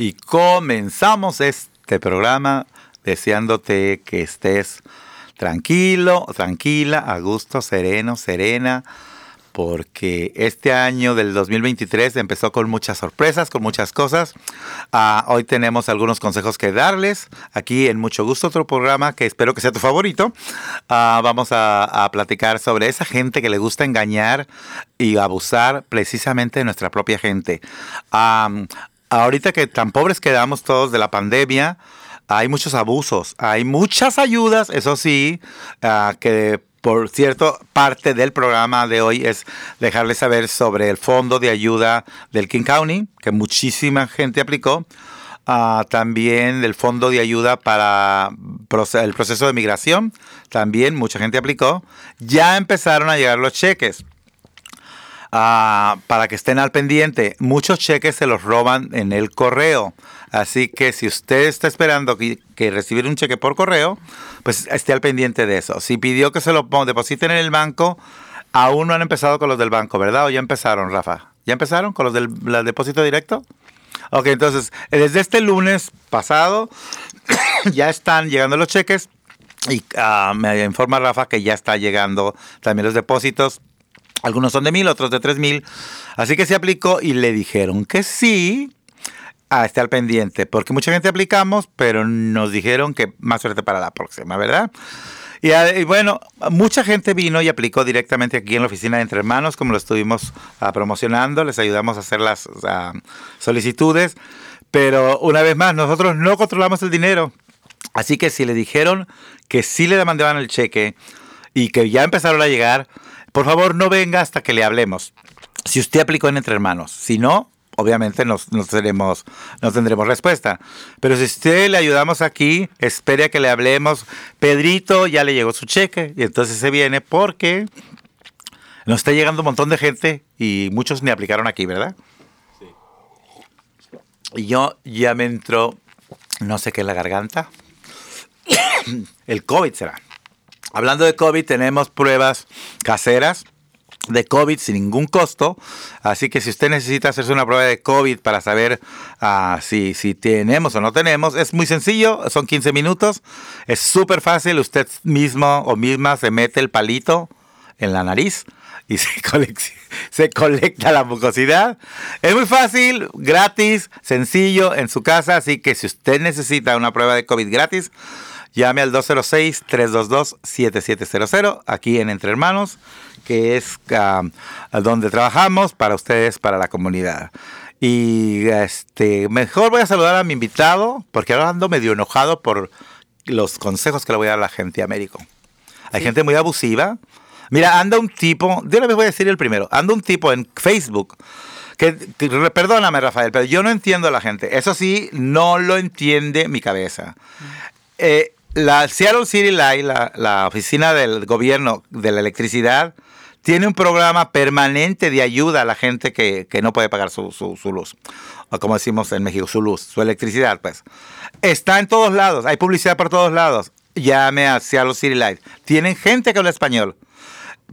y comenzamos este programa deseándote que estés tranquilo, tranquila, a gusto, sereno, serena, porque este año del 2023 empezó con muchas sorpresas, con muchas cosas. Ah, hoy tenemos algunos consejos que darles. Aquí en Mucho Gusto, otro programa que espero que sea tu favorito. Ah, vamos a, platicar sobre esa gente que le gusta engañar y abusar precisamente de nuestra propia gente. Ahorita que tan pobres quedamos todos de la pandemia, hay muchos abusos, hay muchas ayudas, eso sí, ah, que por cierto, parte del programa de hoy es dejarles saber sobre el fondo de ayuda del King County, que muchísima gente aplicó. Ah, también del fondo de ayuda para el proceso de migración, también mucha gente aplicó. Ya empezaron a llegar los cheques. Ah, para que estén al pendiente, muchos cheques se los roban en el correo. Así que si usted está esperando que, recibir un cheque por correo, pues esté al pendiente de eso. Si pidió que se lo depositen en el banco, aún no han empezado con los del banco, ¿verdad? ¿O ya empezaron, Rafa? ¿Ya empezaron con los del depósito directo? Ok, entonces, desde este lunes pasado ya están llegando los cheques y ah, me informa Rafa que ya está llegando también los depósitos. Algunos son de mil, otros de tres mil. Así que se aplicó y le dijeron que sí, a estar pendiente, porque mucha gente aplicamos, pero nos dijeron que más suerte para la próxima, ¿verdad? Y, bueno, mucha gente vino y aplicó directamente aquí en la oficina de Entre Hermanos, como lo estuvimos ah, promocionando, les ayudamos a hacer las solicitudes, pero una vez más, nosotros no controlamos el dinero, así que si le dijeron que sí le demandaban el cheque y que ya empezaron a llegar, por favor no venga hasta que le hablemos. Si usted aplicó en Entre Hermanos, si no, obviamente no, tenemos, no tendremos respuesta. Pero si usted le ayudamos aquí, espere a que le hablemos. Pedrito ya le llegó su cheque y entonces se viene porque nos está llegando un montón de gente y muchos me aplicaron aquí, ¿verdad? Sí. Y yo ya me entró, no sé qué, en la garganta. El COVID será. Hablando de COVID, tenemos pruebas caseras de COVID sin ningún costo. Así que si usted necesita hacerse una prueba de COVID para saber ah, si, si tenemos o no tenemos, es muy sencillo, son 15 minutos, es súper fácil, usted mismo o misma se mete el palito en la nariz y se colecta la mucosidad. Es muy fácil, gratis, sencillo en su casa, así que si usted necesita una prueba de COVID gratis, llame al 206-322-7700 aquí en Entre Hermanos que es ah, donde trabajamos para ustedes, para la comunidad. Y este, mejor voy a saludar a mi invitado, porque ahora ando medio enojado por los consejos que le voy a dar a la gente de Américo. Hay gente muy abusiva. Mira, anda un tipo, de una vez voy a decir el primero, anda un tipo en Facebook. Que, perdóname, Rafael, pero yo no entiendo a la gente. Eso sí, no lo entiende mi cabeza. Eh, la Seattle City Light, la, la, oficina del gobierno de la electricidad, tiene un programa permanente de ayuda a la gente que, no puede pagar su, luz. O como decimos en México, su luz, su electricidad, pues. Está en todos lados, hay publicidad por todos lados. Llame a Seattle City Light. Tienen gente que habla español.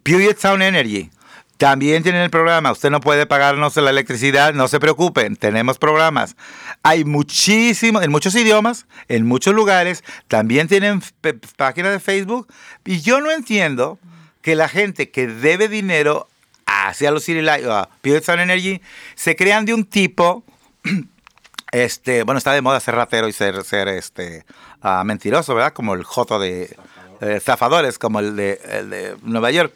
Puget Sound Energy. También tienen el programa. Usted no puede pagarnos la electricidad, no se preocupen, tenemos programas. Hay muchísimos, en muchos idiomas, en muchos lugares. También tienen página de Facebook. Y yo no entiendo que la gente que debe dinero hacia los City Light, a Sound Energy, se crean de un tipo, este, bueno, está de moda ser ratero y ser, ser este, uh, mentiroso, ¿verdad? Como el joto de zafadores, como el de, el de, Nueva York.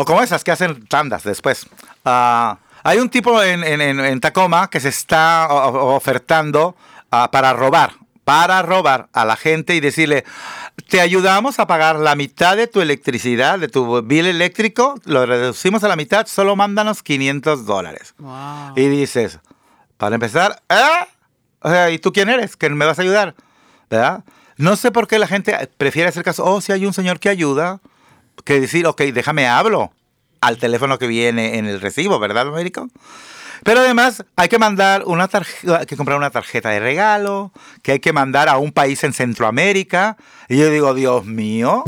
O como esas que hacen tandas después. Uh, hay un tipo en, en, en, Tacoma que se está ofertando uh, para robar, para robar a la gente y decirle, te ayudamos a pagar la mitad de tu electricidad, de tu bill eléctrico, lo reducimos a la mitad, solo mándanos 500 dólares. Y dices, para empezar, ¿eh? ¿y tú quién eres? ¿Que me vas a ayudar? ¿Verdad? No sé por qué la gente prefiere hacer caso, oh, si hay un señor que ayuda, que decir, ok, déjame hablo al teléfono que viene en el recibo, ¿verdad, Américo? Pero además hay que mandar una tarjeta, que comprar una tarjeta de regalo, que hay que mandar a un país en Centroamérica. Y yo digo, Dios mío.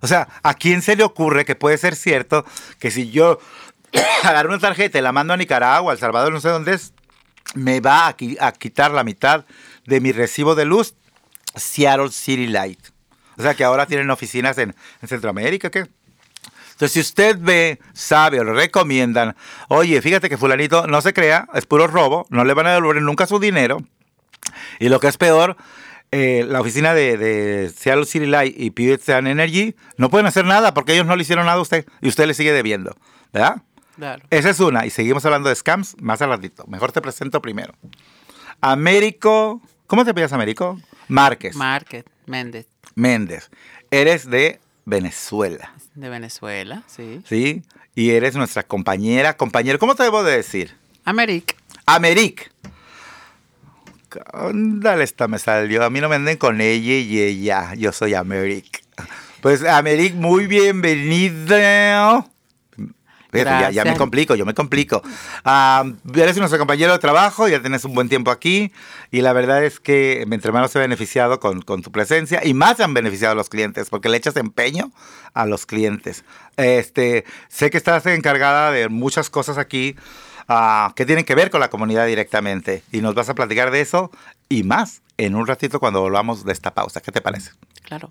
O sea, ¿a quién se le ocurre que puede ser cierto que si yo agarro una tarjeta y la mando a Nicaragua, El Salvador, no sé dónde es, me va a, quitar la mitad de mi recibo de luz Seattle City Light. O sea que ahora tienen oficinas en, Centroamérica, ¿qué? Entonces, si usted ve, sabe o le recomiendan, oye, fíjate que fulanito no se crea, es puro robo, no le van a devolver nunca su dinero. Y lo que es peor, eh, la oficina de, Seattle City Light y Puget Energy no pueden hacer nada porque ellos no le hicieron nada a usted y usted le sigue debiendo, ¿verdad? Claro. Esa es una. Y seguimos hablando de scams más al ratito. Mejor te presento primero. Américo. ¿Cómo te pillas, Américo? Márquez. Márquez. Méndez. Méndez. Eres de Venezuela. De Venezuela, sí. Sí. Y eres nuestra compañera, compañero. ¿Cómo te debo de decir? Améric. Améric. Dale, esta me salió. A mí no me anden con ella y ella. Yo soy Améric. Pues Améric, muy bienvenido ya, me complico, yo me complico. Uh, eres nuestro compañero de trabajo, ya tienes un buen tiempo aquí y la verdad es que entre hermano se ha beneficiado con, tu presencia y más se han beneficiado los clientes porque le echas empeño a los clientes. Este, sé que estás encargada de muchas cosas aquí uh, que tienen que ver con la comunidad directamente y nos vas a platicar de eso y más en un ratito cuando volvamos de esta pausa. ¿Qué te parece? Claro.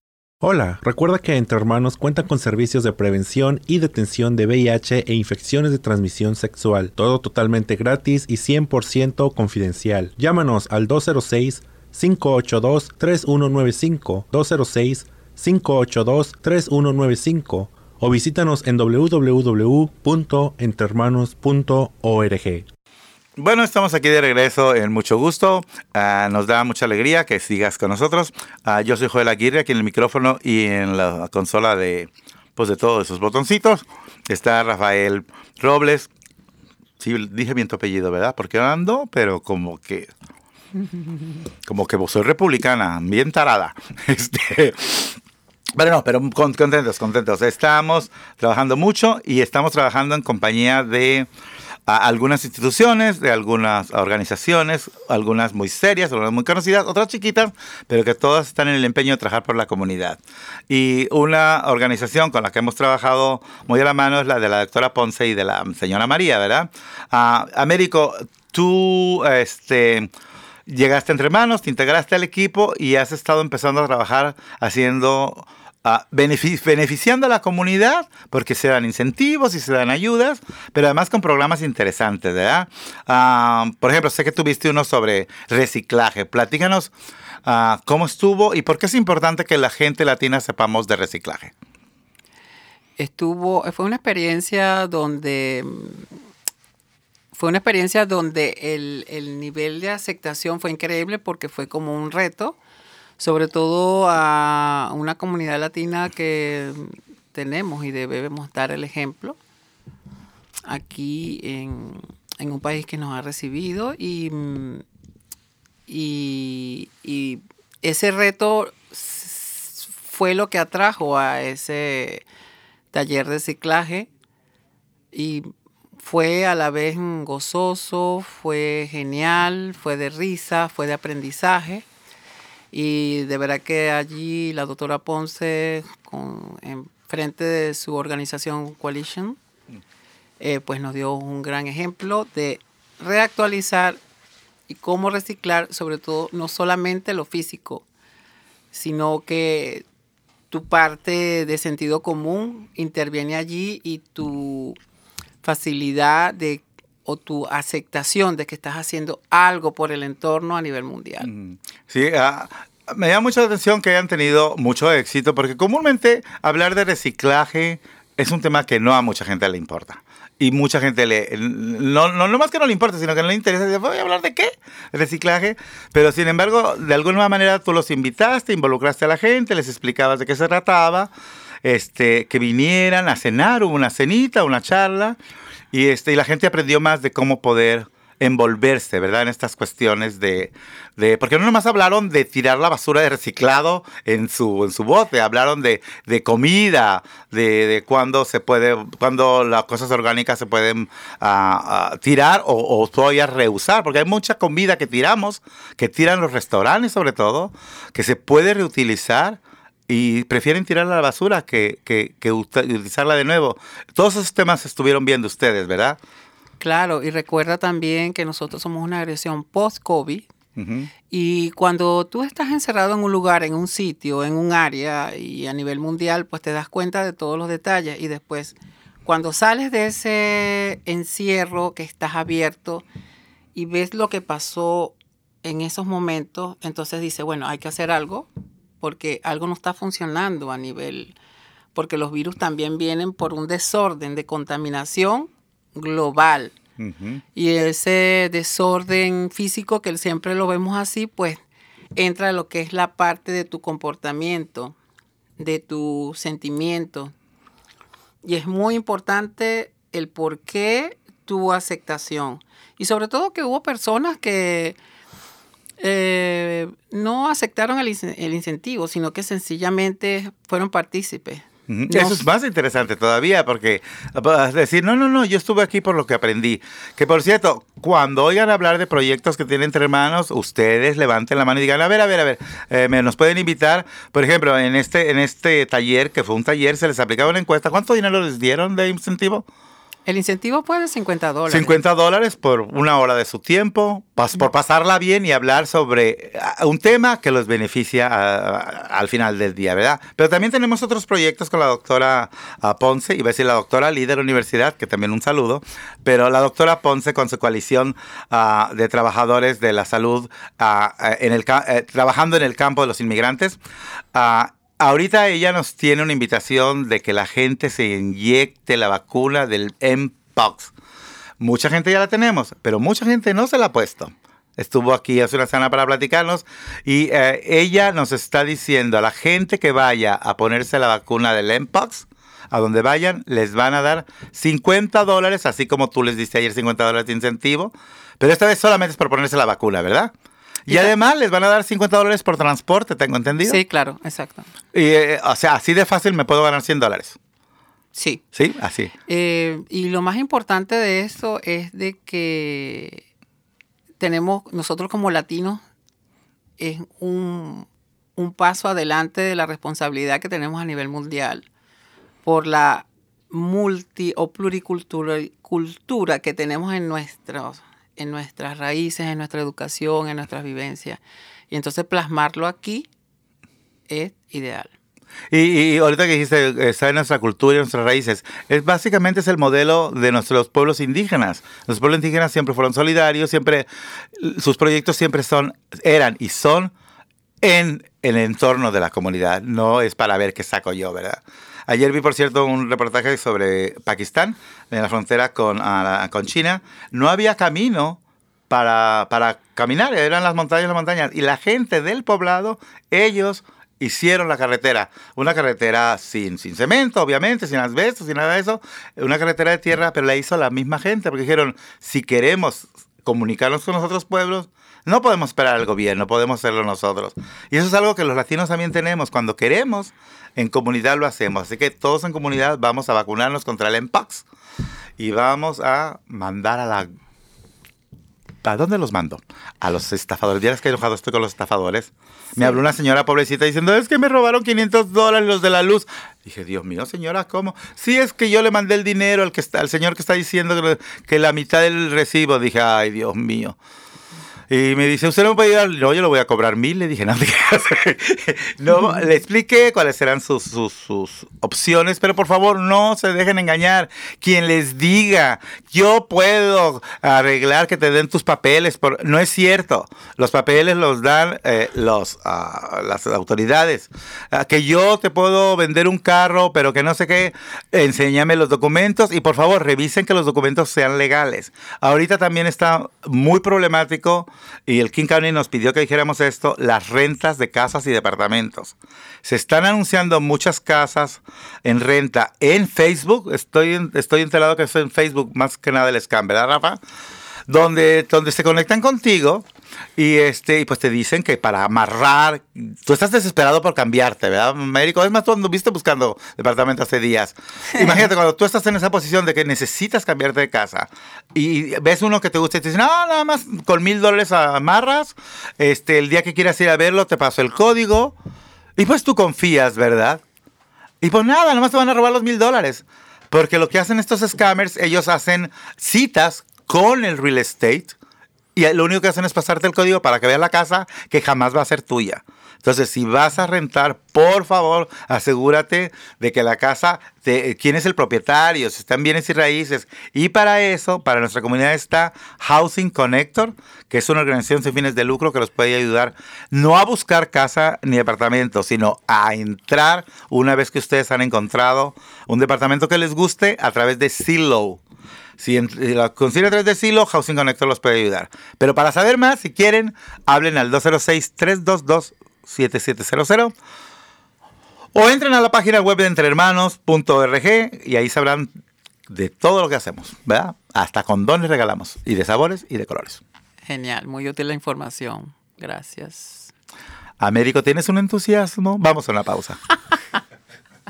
Hola, recuerda que Entre Hermanos cuenta con servicios de prevención y detención de VIH e infecciones de transmisión sexual, todo totalmente gratis y 100% confidencial. Llámanos al 206 582 3195 206 582 3195 o visítanos en www.entrehermanos.org. Bueno, estamos aquí de regreso en mucho gusto. Ah, nos da mucha alegría que sigas con nosotros. Ah, yo soy Joel Aguirre aquí en el micrófono y en la consola de, pues, de todos esos botoncitos. Está Rafael Robles. Sí, dije bien tu apellido, ¿verdad? Porque ando, pero como que como que soy republicana, bien tarada. Este, pero no, pero contentos, contentos. Estamos trabajando mucho y estamos trabajando en compañía de a algunas instituciones, de algunas organizaciones, algunas muy serias, algunas muy conocidas, otras chiquitas, pero que todas están en el empeño de trabajar por la comunidad. Y una organización con la que hemos trabajado muy a la mano es la de la doctora Ponce y de la señora María, ¿verdad? Uh, Américo, tú este, llegaste entre manos, te integraste al equipo y has estado empezando a trabajar haciendo Beneficiando a la comunidad porque se dan incentivos y se dan ayudas, pero además con programas interesantes, ¿verdad? Ah, por ejemplo, sé que tuviste uno sobre reciclaje. Platícanos ah, cómo estuvo y por qué es importante que la gente latina sepamos de reciclaje. Estuvo, fue una experiencia donde fue una experiencia donde el, el nivel de aceptación fue increíble porque fue como un reto sobre todo a una comunidad latina que tenemos y debemos dar el ejemplo aquí en, un país que nos ha recibido y, y, ese reto fue lo que atrajo a ese taller de reciclaje y fue a la vez gozoso, fue genial, fue de risa, fue de aprendizaje y de verdad que allí la doctora Ponce, con, en frente de su organización Coalition, eh, pues nos dio un gran ejemplo de reactualizar y cómo reciclar, sobre todo, no solamente lo físico, sino que tu parte de sentido común interviene allí y tu facilidad de o tu aceptación de que estás haciendo algo por el entorno a nivel mundial. Sí, ah, me llama mucha atención que hayan tenido mucho éxito, porque comúnmente hablar de reciclaje es un tema que no a mucha gente le importa. Y mucha gente le. No, no, más que no le importa, sino que no le interesa. ¿Voy a hablar de qué? Reciclaje. Pero sin embargo, de alguna manera tú los invitaste, involucraste a la gente, les explicabas de qué se trataba, este, que vinieran a cenar, hubo una cenita, una charla. Y, este, y la gente aprendió más de cómo poder envolverse, ¿verdad? En estas cuestiones de, de porque no nomás hablaron de tirar la basura de reciclado en su, en su bote, hablaron de, de comida, de, de cuándo se puede, cuando las cosas orgánicas se pueden ah, ah, tirar o, o todavía reusar, porque hay mucha comida que tiramos, que tiran los restaurantes sobre todo, que se puede reutilizar y prefieren tirarla a la basura que, que, que utilizarla de nuevo. Todos esos temas estuvieron viendo ustedes, ¿verdad? Claro, y recuerda también que nosotros somos una agresión post-COVID. Y cuando tú estás encerrado en un lugar, en un sitio, en un área y a nivel mundial, pues te das cuenta de todos los detalles. Y después, cuando sales de ese encierro que estás abierto y ves lo que pasó en esos momentos, entonces dices, bueno, hay que hacer algo porque algo no está funcionando a nivel, porque los virus también vienen por un desorden de contaminación global. Y ese desorden físico que siempre lo vemos así, pues entra lo que es la parte de tu comportamiento, de tu sentimiento. Y es muy importante el por qué tu aceptación. Y sobre todo que hubo personas que eh, no aceptaron el, el incentivo, sino que sencillamente fueron partícipes eso es más interesante todavía, porque decir, no, no, no, yo estuve aquí por lo que aprendí. Que por cierto, cuando oigan hablar de proyectos que tienen entre manos, ustedes levanten la mano y digan, a ver, a ver, a ver, eh, me nos pueden invitar. Por ejemplo, en este, en este taller, que fue un taller, se les aplicaba una encuesta. ¿Cuánto dinero les dieron de incentivo? El incentivo puede 50 dólares. 50 dólares por una hora de su tiempo, por pasarla bien y hablar sobre ah, un tema que los beneficia ah, al final del día, ¿verdad? Pero también tenemos otros proyectos con la doctora ah, Ponce, iba a decir la doctora líder universidad, que también un saludo, pero la doctora Ponce con su coalición de trabajadores de la salud en el, eh, trabajando en el campo de los inmigrantes Ahorita ella nos tiene una invitación de que la gente se inyecte la vacuna del Mpox. Mucha gente ya la tenemos, pero mucha gente no se la ha puesto. Estuvo aquí hace una semana para platicarnos y eh, ella nos está diciendo a la gente que vaya a ponerse la vacuna del Mpox, a donde vayan, les van a dar 50 dólares, así como tú les diste ayer 50 dólares de incentivo, pero esta vez solamente es por ponerse la vacuna, ¿verdad? Y, además les van a dar 50 dólares por transporte, tengo entendido. Sí, claro, exacto. Y, eh, o sea, así de fácil me puedo ganar 100 dólares. Sí. Sí, así. Eh, y lo más importante de eso es de que tenemos, nosotros como latinos, es un, un paso adelante de la responsabilidad que tenemos a nivel mundial por la multi o pluricultura cultura que tenemos en nuestros en nuestras raíces, en nuestra educación, en nuestras vivencias. Y entonces plasmarlo aquí es ideal. Y, ahorita que dijiste, está en nuestra cultura y nuestras raíces, es básicamente es el modelo de nuestros pueblos indígenas. Los pueblos indígenas siempre fueron solidarios, siempre, sus proyectos siempre son, eran y son en el entorno de la comunidad, no es para ver qué saco yo, ¿verdad? Ayer vi, por cierto, un reportaje sobre Pakistán, en la frontera con, China. No había camino para, para caminar, eran las montañas, las montañas. Y la gente del poblado, ellos hicieron la carretera. Una carretera sin, sin cemento, obviamente, sin asbestos, sin nada de eso. Una carretera de tierra, pero la hizo la misma gente, porque dijeron, si queremos comunicarnos con los otros pueblos, no podemos esperar al gobierno, podemos hacerlo nosotros. Y eso es algo que los latinos también tenemos. Cuando queremos, en comunidad lo hacemos. Así que todos en comunidad vamos a vacunarnos contra el MPOX y vamos a mandar a la... ¿A dónde los mando? A los estafadores. ¿Vieras que enojado estoy con los estafadores? Me habló una señora pobrecita diciendo, es que me robaron 500 dólares los de la luz. Dije, Dios mío, señora, ¿cómo? Sí, es que yo le mandé el dinero al, que está, al señor que está diciendo que, que la mitad del recibo. Dije, ay, Dios mío. Y me dice, ¿usted no me puede ayudar? No, yo lo voy a cobrar mil. Le dije, no, no le expliqué cuáles eran sus, sus, opciones, pero por favor no se dejen engañar. Quien les diga, yo puedo arreglar que te den tus papeles, no es cierto. Los papeles los dan eh, los, ah, las autoridades. Ah, que yo te puedo vender un carro, pero que no sé qué, enséñame los documentos y por favor revisen que los documentos sean legales. Ahorita también está muy problemático y el King County nos pidió que dijéramos esto, las rentas de casas y departamentos. Se están anunciando muchas casas en renta en Facebook. Estoy, estoy enterado que es en Facebook más que nada el scam, ¿verdad, Rafa? donde, donde se conectan contigo y este y pues te dicen que para amarrar, tú estás desesperado por cambiarte, ¿verdad, Américo? Es más, tú anduviste buscando departamento hace días. Imagínate cuando tú estás en esa posición de que necesitas cambiarte de casa y ves uno que te gusta y te dicen, no, nada más con mil dólares amarras, este, el día que quieras ir a verlo te paso el código y pues tú confías, ¿verdad? Y pues nada, nada más te van a robar los mil dólares. Porque lo que hacen estos scammers, ellos hacen citas con el real estate y lo único que hacen es pasarte el código para que veas la casa que jamás va a ser tuya. Entonces, si vas a rentar, por favor, asegúrate de que la casa, de, quién es el propietario, si están bienes y raíces. Y para eso, para nuestra comunidad está Housing Connector, que es una organización sin fines de lucro que los puede ayudar no a buscar casa ni departamento, sino a entrar una vez que ustedes han encontrado un departamento que les guste a través de Zillow. Si la consiguen a través de Silo, Housing Connector los puede ayudar. Pero para saber más, si quieren, hablen al 206-322-7700 o entren a la página web de entrehermanos.org y ahí sabrán de todo lo que hacemos, ¿verdad? Hasta condones regalamos, y de sabores y de colores. Genial, muy útil la información. Gracias. Américo, ¿tienes un entusiasmo? Vamos a una pausa.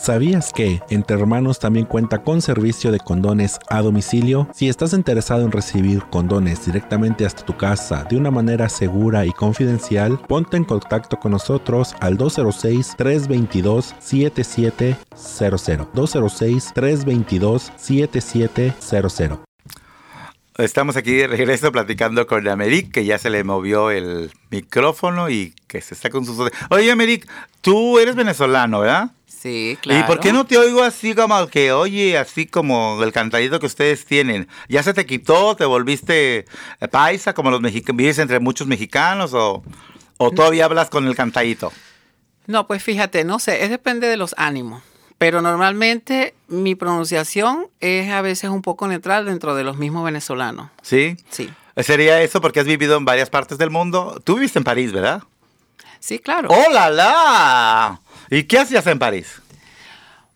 ¿Sabías que Entre Hermanos también cuenta con servicio de condones a domicilio? Si estás interesado en recibir condones directamente hasta tu casa de una manera segura y confidencial, ponte en contacto con nosotros al 206-322-7700. 206-322-7700. Estamos aquí de regreso platicando con Americ, que ya se le movió el micrófono y que se está con sus... Oye, Americ, tú eres venezolano, ¿verdad? Sí, claro. ¿Y por qué no te oigo así como que, oye, así como el cantadito que ustedes tienen? ¿Ya se te quitó? ¿Te volviste eh, paisa como los mexicanos? ¿Vives entre muchos mexicanos o, o todavía hablas con el cantadito? No, pues fíjate, no sé, es depende de los ánimos. Pero normalmente mi pronunciación es a veces un poco neutral dentro de los mismos venezolanos. ¿Sí? Sí. ¿Sería eso porque has vivido en varias partes del mundo? Tú viviste en París, ¿verdad? Sí, claro. ¡Oh, la, la! ¿Y qué hacías en París?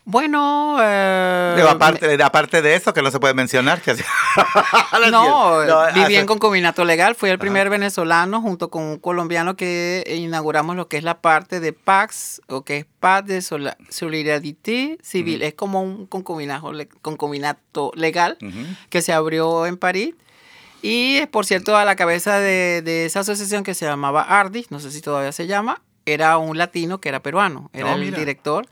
Bueno, eh, Digo, aparte, aparte de eso, que no se puede mencionar. Que no, No, viví en concubinato legal. Fui el primer venezolano junto con un colombiano que inauguramos lo que es la parte de PAX, o que es Paz de Solidarité Civil. Es como un concubinato, le- concubinato legal que se abrió en París. Y, por cierto, a la cabeza de, de esa asociación que se llamaba Ardis, no sé si todavía se llama, era un latino que era peruano, era Oh, el director.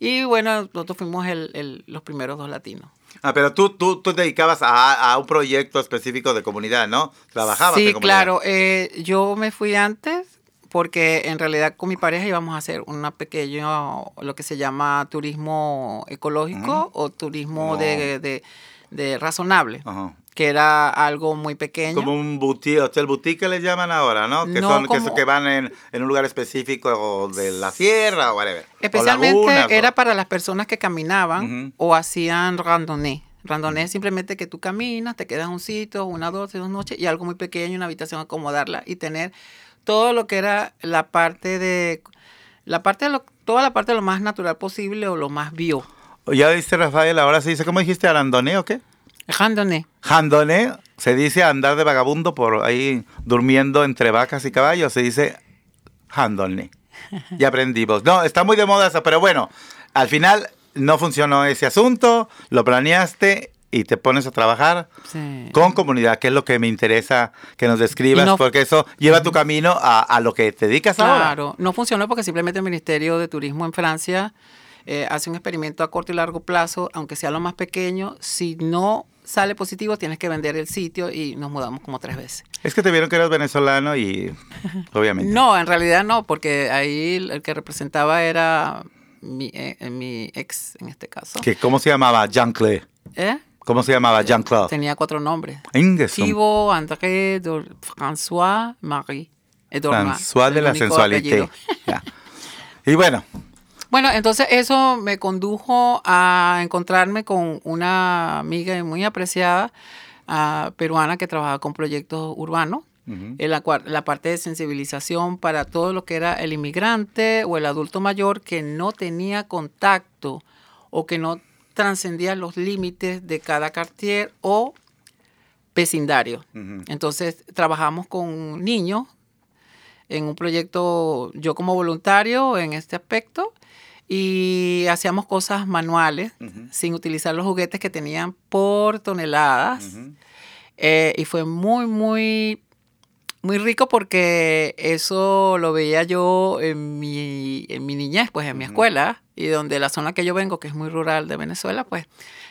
Y bueno, nosotros fuimos el- el- los primeros dos latinos. Ah, pero tú, tú, tú te dedicabas a, a un proyecto específico de comunidad, ¿no? Trabajabas Sí, en comunidad. claro. eh, yo me fui antes porque en realidad con mi pareja íbamos a hacer una pequeña, lo que se llama turismo ecológico o turismo Como- de, de- de razonable, Ajá. Que era algo muy pequeño. Como un boutique, hotel boutique que les llaman ahora, ¿no? Que No, son que, como- son- que van en, en un lugar específico de la sierra o whatever. O Especialmente o- era para las personas que caminaban o hacían randonnée. Randonnée es simplemente que tú caminas, te quedas un sitio, una, dos, dos noches y algo muy pequeño, una habitación, acomodarla y tener todo lo que era la parte de, la parte de lo, toda la parte de lo más natural posible o lo más bio. Ya viste, Rafael, ahora se dice, ¿cómo dijiste? ¿Arandoné o qué? Randonnée. Jandoné se dice andar de vagabundo por ahí durmiendo entre vacas y caballos. Se dice jandoné. Ya aprendimos. No, está muy de moda eso, pero bueno, al final no funcionó ese asunto, lo planeaste y te pones a trabajar Sí. con comunidad, que es lo que me interesa que nos describas, no- porque eso lleva tu camino a, a lo que te dedicas ahora. Claro, no funcionó porque simplemente el Ministerio de Turismo en Francia eh, hace un experimento a corto y largo plazo, aunque sea lo más pequeño. Si no sale positivo, tienes que vender el sitio y nos mudamos como tres veces. Es que te vieron que eras venezolano y obviamente. No, en realidad no, porque ahí el que representaba era mi, eh, mi ex en este caso. Que, ¿Cómo se llamaba? Jean Clay. ¿Eh? ¿Cómo se llamaba? Jean-Claude. Tenía cuatro nombres. Thibaut, André, François, Marie. Dorma, François de la. Ya. Y bueno, Bueno, entonces eso me condujo a encontrarme con una amiga muy apreciada ah, peruana que trabajaba con proyectos urbanos. en la, la parte de sensibilización para todo lo que era el inmigrante o el adulto mayor que no tenía contacto o que no trascendía los límites de cada cartier o vecindario. Entonces trabajamos con niños en un proyecto, yo como voluntario en este aspecto, y hacíamos cosas manuales sin utilizar los juguetes que tenían por toneladas. Eh, y fue muy, muy, muy rico porque eso lo veía yo en mi, en mi niñez, pues en mi escuela, y donde la zona que yo vengo, que es muy rural de Venezuela, pues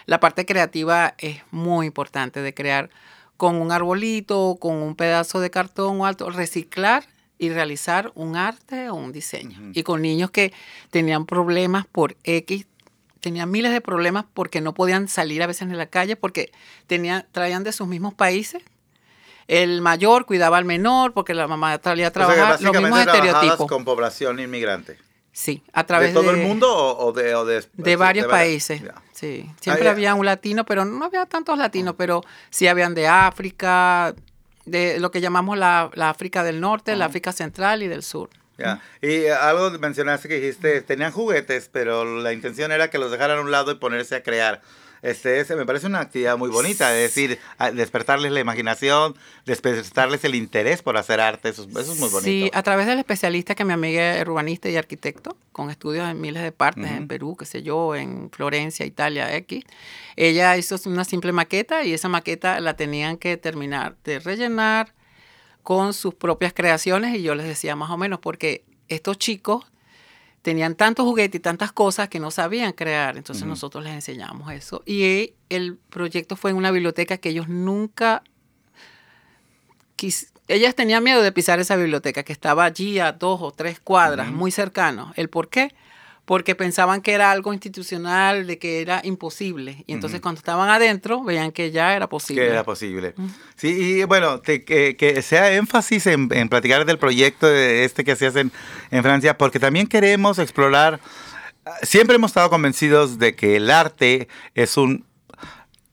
la parte creativa es muy importante de crear con un arbolito, con un pedazo de cartón o alto, reciclar y realizar un arte o un diseño. Y con niños que tenían problemas por X, tenían miles de problemas porque no podían salir a veces en la calle porque tenían, traían de sus mismos países. El mayor cuidaba al menor porque la mamá salía a o sea que trabajar. Los mismos estereotipos. con población inmigrante. Sí, a través ¿De todo de, el mundo o, de, o de, de varios países. Sí, siempre Ah, ya. había un latino, pero no había tantos latinos, pero sí habían de África, de lo que llamamos la, la África del Norte, la África Central y del Sur. Ya. Y eh, algo mencionaste que dijiste, tenían juguetes, pero la intención era que los dejaran a un lado y ponerse a crear. Este, me parece una actividad muy bonita, es decir, despertarles la imaginación, despertarles el interés por hacer arte, eso, es- eso es muy bonito. Sí, a través del especialista que mi amiga es urbanista y arquitecto, con estudios en miles de partes, en. Perú, qué sé yo, en Florencia, Italia, X. Ella hizo una simple maqueta y esa maqueta la tenían que terminar de rellenar con sus propias creaciones y yo les decía más o menos, porque estos chicos tenían tantos juguetes y tantas cosas que no sabían crear, entonces nosotros les enseñamos eso. Y el proyecto fue en una biblioteca que ellos nunca quis- ellas tenían miedo de pisar esa biblioteca que estaba allí a dos o tres cuadras, muy cercano. ¿El por qué? Porque pensaban que era algo institucional, de que era imposible. Y entonces cuando estaban adentro, veían que ya era posible. Que era posible. Sí, y bueno, te- que, que sea énfasis en, en platicar del proyecto de este que se hace en, en Francia, porque también queremos explorar, ah, siempre hemos estado convencidos de que el arte es un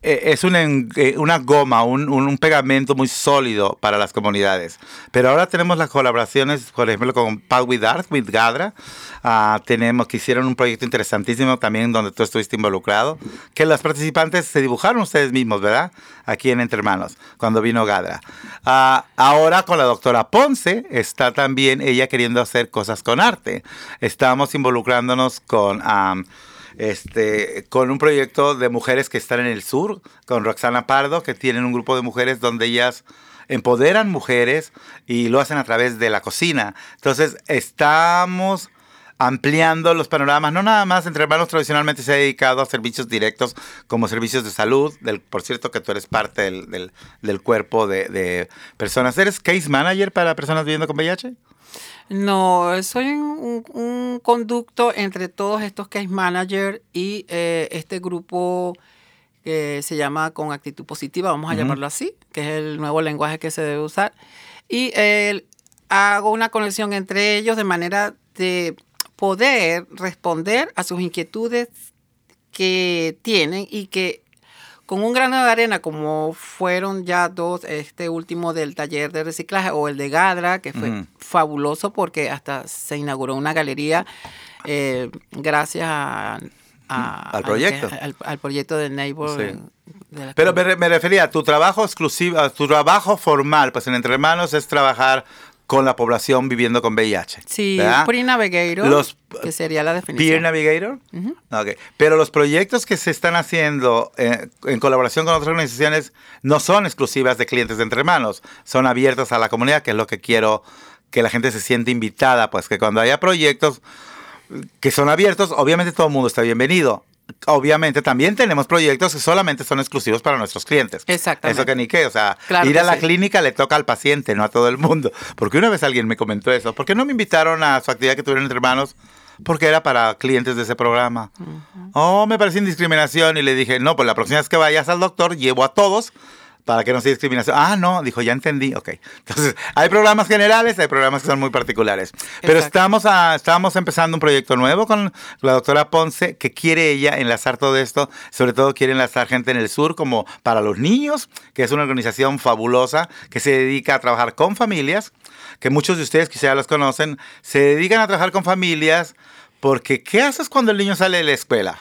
es una, eh, una goma, un, un- pegamento muy sólido para las comunidades. Pero ahora tenemos las colaboraciones, por ejemplo, con Path with Art, with Gadra. Ah, tenemos que hicieron un proyecto interesantísimo también donde tú estuviste involucrado, que los participantes se dibujaron ustedes mismos, ¿verdad? Aquí en Entre Hermanos, cuando vino Gadra. Ah, ahora con la doctora Ponce está también ella queriendo hacer cosas con arte. Estamos involucrándonos con... am, este, con un proyecto de mujeres que están en el sur, con Roxana Pardo, que tienen un grupo de mujeres donde ellas empoderan mujeres y lo hacen a través de la cocina. Entonces, estamos ampliando los panoramas, no nada más entre hermanos tradicionalmente se ha dedicado a servicios directos como servicios de salud, del, por cierto que tú eres parte del, del- cuerpo de, de personas. ¿Eres case manager para personas viviendo con VIH? No, soy un, un conducto entre todos estos case manager y eh, este grupo que se llama Con Actitud Positiva, vamos a llamarlo así, que es el nuevo lenguaje que se debe usar. Y eh, hago una conexión entre ellos de manera de poder responder a sus inquietudes que tienen y que con un grano de arena, como fueron ya dos, este último del taller de reciclaje o el de Gadra, que fue fabuloso porque hasta se inauguró una galería eh, gracias a, a- Al proyecto. al, al proyecto de Neighbor. Sí. de la- Pero me refería a tu trabajo exclusivo, a tu trabajo formal, pues en Entre Hermanos es trabajar con la población viviendo con VIH. sí, ¿verdad? pre-navigator, Los- que sería la definición. Peer Navigator. Ujú. Ok. Pero los proyectos que se están haciendo eh, en colaboración con otras organizaciones no son exclusivas de clientes de Entre Hermanos, son abiertos a la comunidad, que es lo que quiero que la gente se siente invitada, pues que cuando haya proyectos que son abiertos, obviamente todo el mundo está bienvenido. Obviamente también tenemos proyectos que solamente son exclusivos para nuestros clientes. Exactamente. Eso que ni qué, o sea, Claro ir a la sí. clínica le toca al paciente, no a todo el mundo. Porque una vez alguien me comentó eso, ¿por qué no me invitaron a su actividad que tuvieron entre hermanos porque era para clientes de ese programa. Oh, me pareció indiscriminación y le dije, no, pues la próxima vez que vayas al doctor, llevo a todos para que no sea discriminación. Ah, no, dijo, ya entendí, ok. Entonces, hay programas generales, hay programas que son muy particulares. Pero estamos, a, estamos empezando un proyecto nuevo con la doctora Ponce, que quiere ella enlazar todo esto, sobre todo quiere enlazar gente en el sur como para los niños, que es una organización fabulosa que se dedica a trabajar con familias, que muchos de ustedes quizá los conocen, se dedican a trabajar con familias porque ¿qué haces cuando el niño sale de la escuela?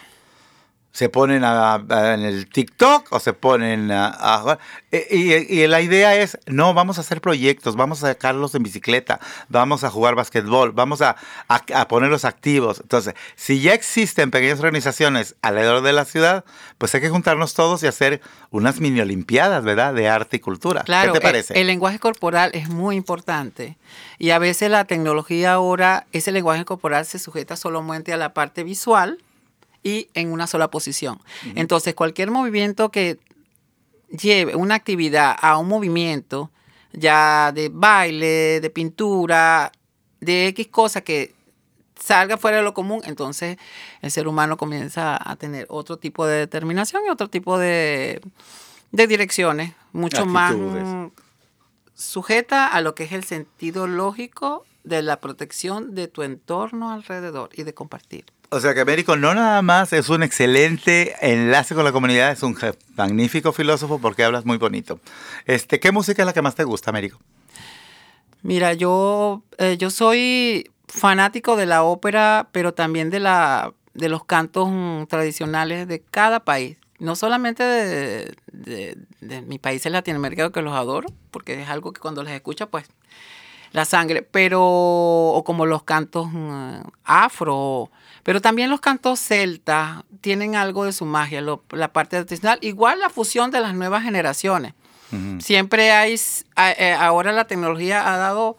Se ponen en el TikTok o se ponen a... y, la idea es, no, vamos a hacer proyectos, vamos a sacarlos en bicicleta, vamos a jugar basquetbol, vamos a, a, ponerlos activos. Entonces, si ya existen pequeñas organizaciones alrededor de la ciudad, pues hay que juntarnos todos y hacer unas mini olimpiadas, ¿verdad? De arte y cultura. Claro, ¿Qué te parece? El, el lenguaje corporal es muy importante. Y a veces la tecnología ahora, ese lenguaje corporal se sujeta solamente a la parte visual y en una sola posición. Entonces, cualquier movimiento que lleve una actividad a un movimiento, ya de baile, de pintura, de X cosa que salga fuera de lo común, entonces el ser humano comienza a tener otro tipo de determinación y otro tipo de, direcciones, mucho más sujeta a lo que es el sentido lógico de la protección de tu entorno alrededor y de compartir. O sea que Américo no nada más es un excelente enlace con la comunidad, es un magnífico filósofo porque hablas muy bonito. Este, ¿Qué música es la que más te gusta, Américo? Mira, yo, eh, yo soy fanático de la ópera, pero también de, la, de los cantos mm, tradicionales de cada país. No solamente de, de, mi país en Latinoamérica, que los adoro, porque es algo que cuando les escucha, pues la sangre, pero o como los cantos mm, afro, pero también los cantos celtas tienen algo de su magia, la parte artesanal, igual la fusión de las nuevas generaciones. Siempre hay, eh, ahora la tecnología ha dado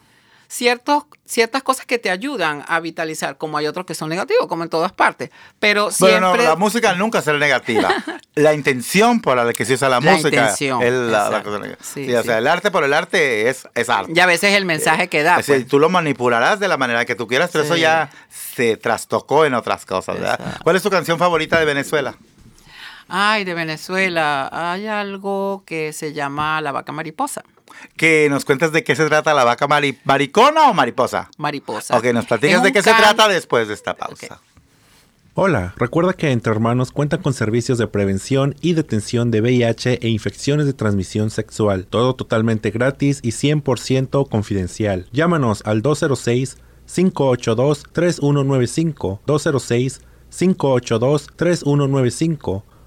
ciertos, ciertas cosas que te ayudan a vitalizar, como hay otros que son negativos, como en todas partes. Pero siempre... Bueno, la música nunca será negativa. la intención por la que se usa la, música es la, cosa negativa. Sí, o sea, el arte por el arte es, es arte. Y a veces el mensaje que da. Pues. tú lo manipularás de la manera que tú quieras, pero eso ya se trastocó en otras cosas, ¿verdad? ¿Cuál es tu canción favorita de Venezuela? Ay, de Venezuela. Hay algo que se llama La vaca mariposa que nos cuentes de qué se trata la vaca maricona o mariposa. Mariposa. Ok, nos platicas de qué se trata después de esta pausa. Hola, recuerda que Entre Hermanos cuenta con servicios de prevención y detención de VIH e infecciones de transmisión sexual, todo totalmente gratis y 100% confidencial. Llámanos al 206 582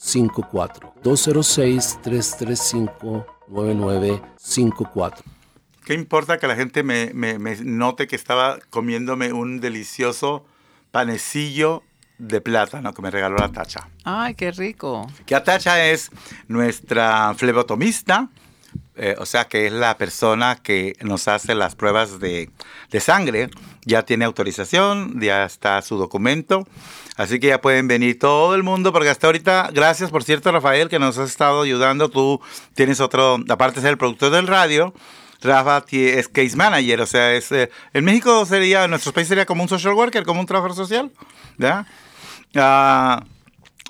54 206 335 9954. ¿Qué importa que la gente me, me, note que estaba comiéndome un delicioso panecillo de plátano que me regaló la Tacha? ¡Ay, qué rico! Que la Tacha es nuestra flebotomista, eh, o sea que es la persona que nos hace las pruebas de, de, sangre. Ya tiene autorización, ya está su documento. Así que ya pueden venir todo el mundo, porque hasta ahorita, gracias por cierto, Rafael, que nos has estado ayudando. Tú tienes otro, aparte de ser el productor del radio, Rafa es case manager, o sea, es, eh, en México sería, en nuestro país sería como un social worker, como un trabajador social, ¿ya? Ah,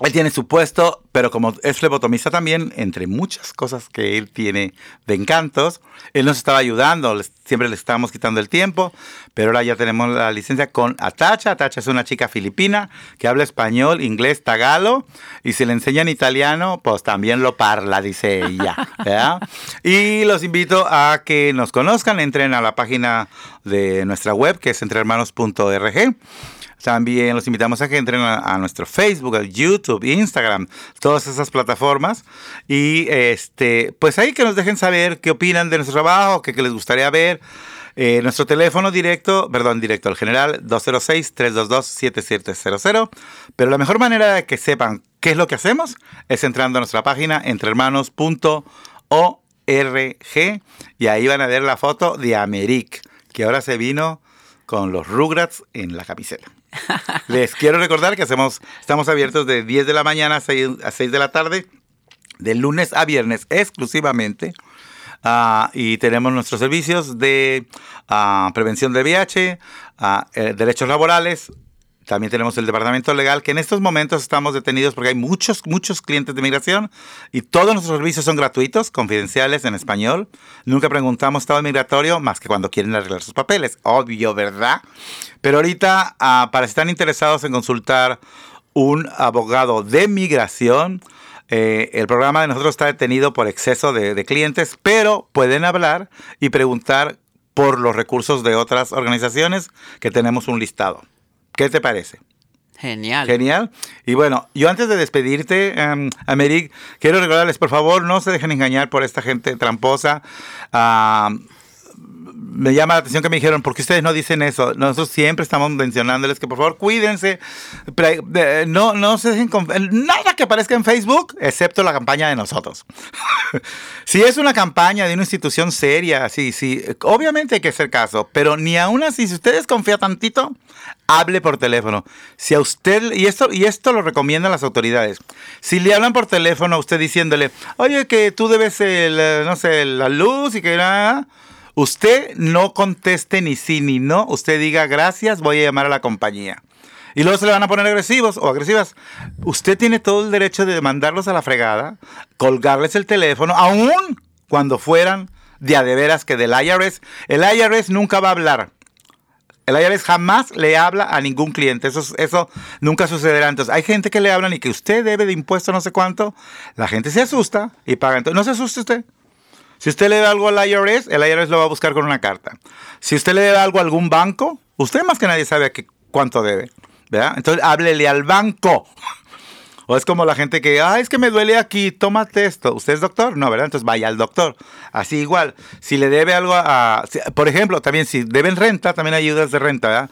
él tiene su puesto, pero como es flebotomista también, entre muchas cosas que él tiene de encantos, él nos estaba ayudando, siempre le estábamos quitando el tiempo, pero ahora ya tenemos la licencia con Atacha. Atacha es una chica filipina que habla español, inglés, tagalo, y si le enseñan italiano, pues también lo parla, dice ella. Y los invito a que nos conozcan, entren a la página de nuestra web, que es entrehermanos.org. También los invitamos a que entren a, nuestro Facebook, YouTube, Instagram, todas esas plataformas. Y este, pues ahí que nos dejen saber qué opinan de nuestro trabajo, qué, les gustaría ver. Eh, nuestro teléfono directo, perdón, directo al general, 206-322-7700. Pero la mejor manera de que sepan qué es lo que hacemos es entrando a nuestra página entrehermanos.org y ahí van a ver la foto de Americ, que ahora se vino con los Rugrats en la camiseta. Les quiero recordar que hacemos, estamos abiertos de 10 de la mañana a 6, a 6 de la tarde, de lunes a viernes exclusivamente. Ah, y tenemos nuestros servicios de ah, prevención de VIH, ah, eh, derechos laborales. También tenemos el departamento legal, que en estos momentos estamos detenidos porque hay muchos, muchos clientes de migración y todos nuestros servicios son gratuitos, confidenciales en español. Nunca preguntamos estado migratorio más que cuando quieren arreglar sus papeles. Obvio, ¿verdad? Pero ahorita, para si están interesados en consultar un abogado de migración, eh, el programa de nosotros está detenido por exceso de, clientes, pero pueden hablar y preguntar por los recursos de otras organizaciones que tenemos un listado. ¿Qué te parece? Genial. Genial. Y bueno, yo antes de despedirte, um, Americ, quiero recordarles, por favor, no se dejen engañar por esta gente tramposa. Uh, me llama la atención que me dijeron, ¿por qué ustedes no dicen eso? Nosotros siempre estamos mencionándoles que por favor cuídense, no, no se dejen con nada que aparezca en Facebook, excepto la campaña de nosotros. si es una campaña de una institución seria, sí, sí, obviamente hay que hacer caso, pero ni aún así, si usted desconfía tantito, hable por teléfono. Si a usted, y esto, y esto lo recomiendan las autoridades, si le hablan por teléfono a usted diciéndole, oye, que tú debes, el, no sé, la luz y que nada Usted no conteste ni sí ni no. Usted diga gracias, voy a llamar a la compañía. Y luego se le van a poner agresivos o agresivas. Usted tiene todo el derecho de mandarlos a la fregada, colgarles el teléfono, aún cuando fueran de a de veras que del IRS. El IRS nunca va a hablar. El IRS jamás le habla a ningún cliente. Eso, eso nunca sucederá. Entonces, hay gente que le hablan y que usted debe de impuesto no sé cuánto. La gente se asusta y paga. Entonces, no se asuste usted. Si usted le da algo al IRS, el IRS lo va a buscar con una carta. Si usted le da algo a algún banco, usted más que nadie sabe cuánto debe. ¿verdad? Entonces háblele al banco. O es como la gente que, ah, es que me duele aquí, tómate esto. ¿Usted es doctor? No, ¿verdad? Entonces vaya al doctor. Así igual, si le debe algo a, por ejemplo, también si deben renta, también ayudas de renta, ¿verdad?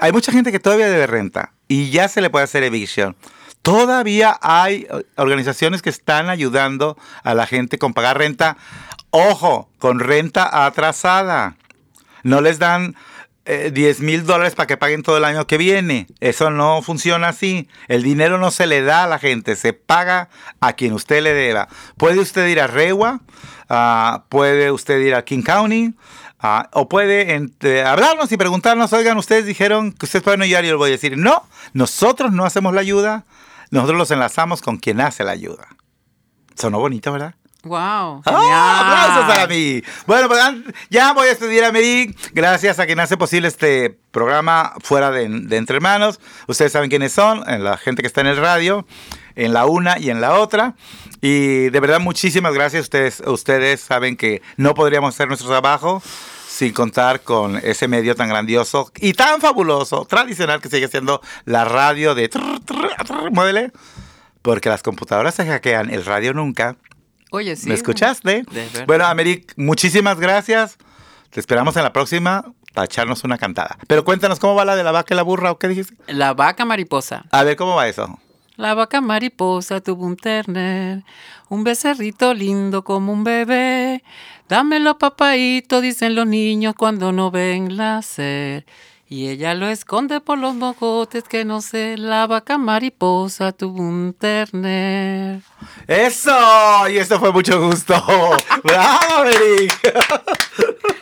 Hay mucha gente que todavía debe renta y ya se le puede hacer eviction. Todavía hay organizaciones que están ayudando a la gente con pagar renta Ojo, con renta atrasada. No les dan 10 eh, mil dólares para que paguen todo el año que viene. Eso no funciona así. El dinero no se le da a la gente, se paga a quien usted le deba. Puede usted ir a Rewa, uh, puede usted ir a King County, uh, o puede entre, hablarnos y preguntarnos, oigan, ustedes dijeron que ustedes pueden ayudar y yo les voy a decir, no, nosotros no hacemos la ayuda, nosotros los enlazamos con quien hace la ayuda. Sonó bonito, ¿verdad? Wow. ¡Ah! ¡Aplausos para mí! Bueno, pues ya voy a estudiar a Mary. Gracias a quien hace posible este programa fuera de, Entre Hermanos. Ustedes saben quiénes son, la gente que está en el radio, en la una y en la otra. Y de verdad, muchísimas gracias. Ustedes, ustedes saben que no podríamos hacer nuestro trabajo sin contar con ese medio tan grandioso y tan fabuloso, tradicional que sigue siendo la radio de... Muévele. Porque las computadoras se hackean, el radio nunca. Oye, sí. ¿Me escuchaste? Bueno, Americ, muchísimas gracias. Te esperamos en la próxima para echarnos una cantada. Pero cuéntanos cómo va la de la vaca y la burra o qué dijiste. La vaca mariposa. A ver, ¿cómo va eso? La vaca mariposa tuvo un terner, un becerrito lindo como un bebé. Dámelo, papaito, dicen los niños cuando no ven nacer. Y ella lo esconde por los mojotes que no sé, la vaca mariposa tuvo un terner. ¡Eso! Y esto fue mucho gusto. ¡Bravo, Eric!